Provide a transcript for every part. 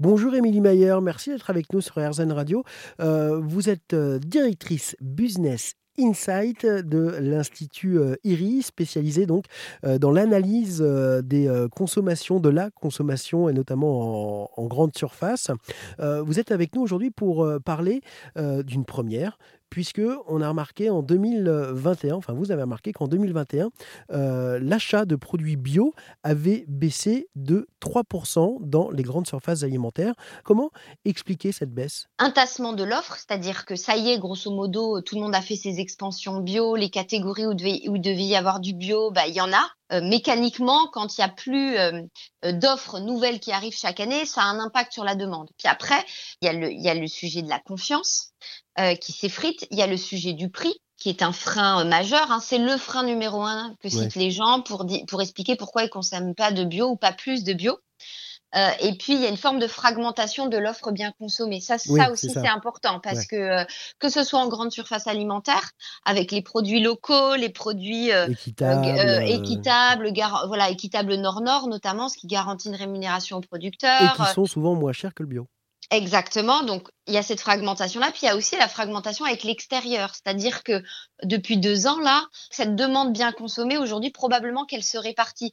Bonjour Émilie Mayer, merci d'être avec nous sur RZN Radio. Euh, vous êtes euh, directrice business Insight de l'Institut euh, IRI, spécialisé donc dans l'analyse des consommations, de la consommation et notamment en, en grande surface. Vous êtes avec nous aujourd'hui pour parler d'une première, puisque on a remarqué en 2021, enfin vous avez remarqué qu'en 2021, euh, l'achat de produits bio avait baissé de 3% dans les grandes surfaces alimentaires. Comment expliquer cette baisse? Un tassement de l'offre, c'est-à-dire que ça y est, grosso modo, tout le monde a fait ses expansions bio, les catégories où, devait, où devait y avoir du bio, bah, il y en a. Euh, mécaniquement, quand il n'y a plus euh, d'offres nouvelles qui arrivent chaque année, ça a un impact sur la demande. Puis après, il y, y, a le sujet de la confiance. Euh, qui s'effrite. Il y a le sujet du prix qui est un frein euh, majeur. Hein. C'est le frein numéro un que citent les gens pour, pour expliquer pourquoi ils consomment pas de bio ou pas plus de bio. Euh, et puis, il y a une forme de fragmentation de l'offre bien consommée. Ça, ça aussi, c'est important parce que euh, que ce soit en grande surface alimentaire, avec les produits locaux, les produits équitables, équitables voilà, équitables nord-nord notamment, ce qui garantit une rémunération aux producteurs. Et qui sont souvent moins chers que le bio. Exactement. Donc, il y a cette fragmentation-là. Puis, il y a aussi la fragmentation avec l'extérieur. C'est-à-dire que depuis deux ans, là, cette demande bien consommée, aujourd'hui, probablement qu'elle se répartit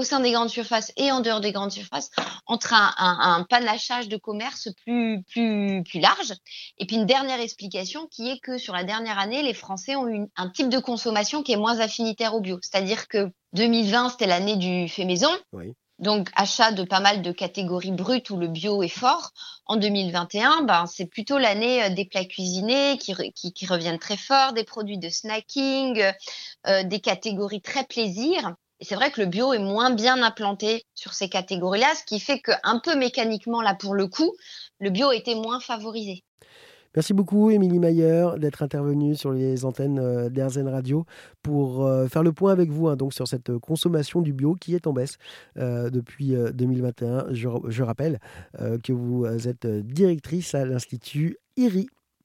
au sein des grandes surfaces et en dehors des grandes surfaces entre un, un, panachage de commerce plus, plus, plus large. Et puis, une dernière explication qui est que sur la dernière année, les Français ont eu un type de consommation qui est moins affinitaire au bio. C'est-à-dire que 2020, c'était l'année du fait maison. Oui donc achat de pas mal de catégories brutes où le bio est fort. En 2021, ben, c'est plutôt l'année euh, des plats cuisinés qui, qui, reviennent très fort, des produits de snacking, euh, des catégories très plaisir. Et c'est vrai que le bio est moins bien implanté sur ces catégories-là, ce qui fait que un peu mécaniquement, là pour le coup, le bio était moins favorisé. Merci beaucoup, Émilie Mayer, d'être intervenue sur les antennes euh, d'Airzen Radio pour euh, faire le point avec vous hein, donc sur cette consommation du bio qui est en baisse euh, depuis 2021. Je, je rappelle que vous êtes directrice à l'Institut IRI.